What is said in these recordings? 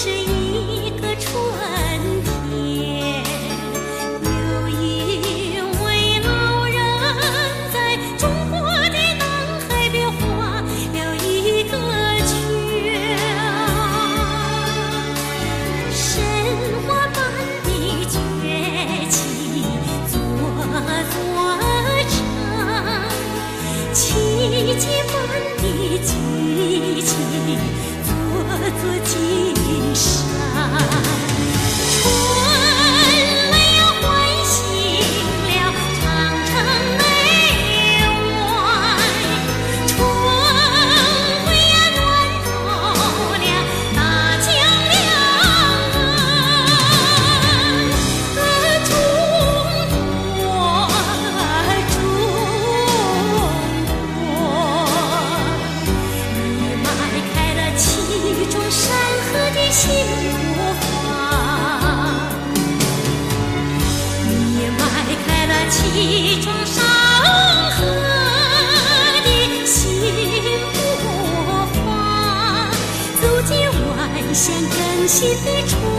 是一一条山河的新步伐走进万象更新的春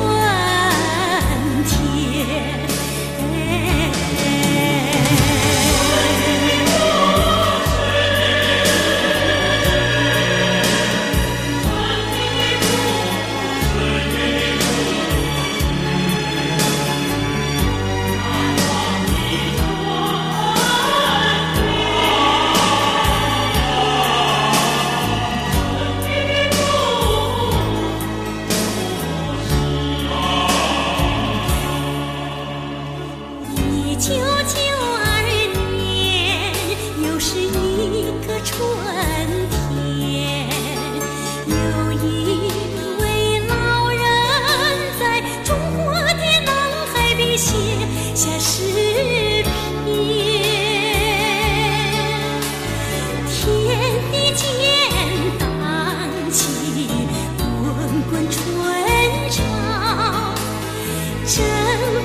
征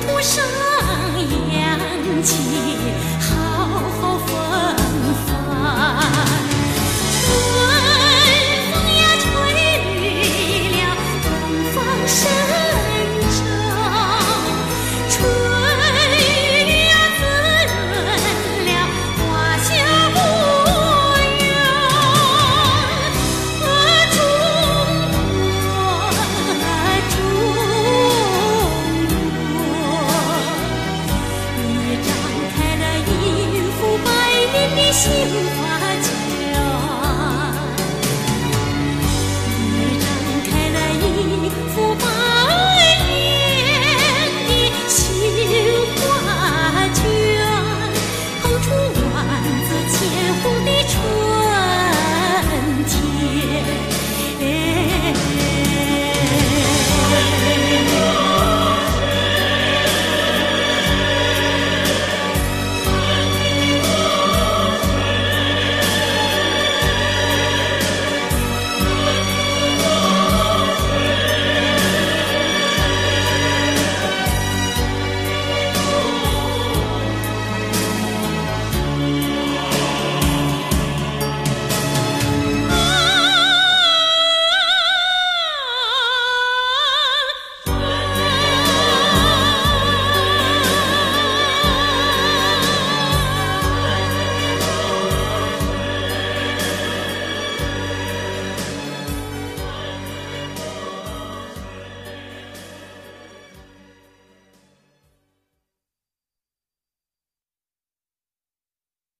途上扬起好好